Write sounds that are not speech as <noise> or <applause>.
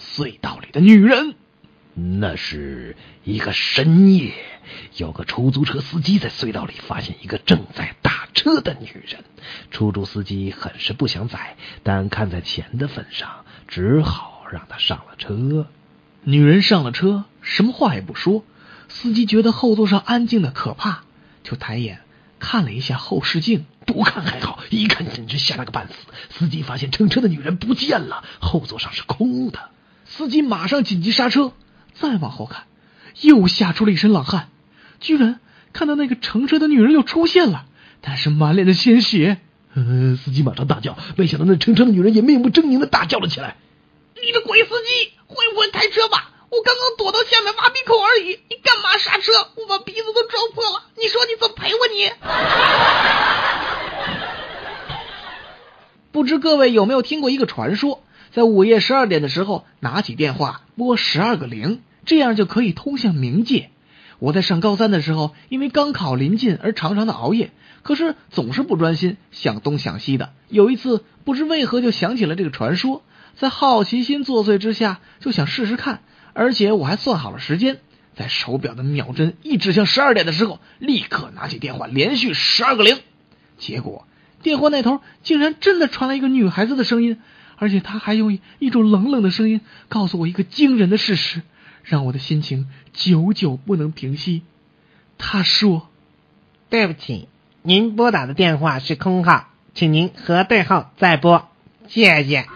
隧道里的女人。那是一个深夜，有个出租车司机在隧道里发现一个正在打车的女人。出租司机很是不想宰，但看在钱的份上，只好让她上了车。女人上了车，什么话也不说。司机觉得后座上安静的可怕，就抬眼看了一下后视镜。不看还好，一看简直吓了个半死。司机发现乘车的女人不见了，后座上是空的。司机马上紧急刹车。再往后看，又吓出了一身冷汗，居然看到那个乘车的女人又出现了，但是满脸的鲜血。呃，司机马上大叫，没想到那乘车的女人也面目狰狞的大叫了起来：“你的鬼司机，会不会开车吧？我刚刚躲到下面挖鼻孔而已，你干嘛刹车？我把鼻子都撞破了，你说你怎么赔我你？” <laughs> 不知各位有没有听过一个传说，在午夜十二点的时候，拿起电话拨十二个零。这样就可以通向冥界。我在上高三的时候，因为高考临近而常常的熬夜，可是总是不专心，想东想西的。有一次，不知为何就想起了这个传说，在好奇心作祟之下，就想试试看。而且我还算好了时间，在手表的秒针一指向十二点的时候，立刻拿起电话连续十二个零。结果电话那头竟然真的传来一个女孩子的声音，而且他还用一种冷冷的声音告诉我一个惊人的事实。让我的心情久久不能平息。他说：“对不起，您拨打的电话是空号，请您核对后再拨，谢谢。”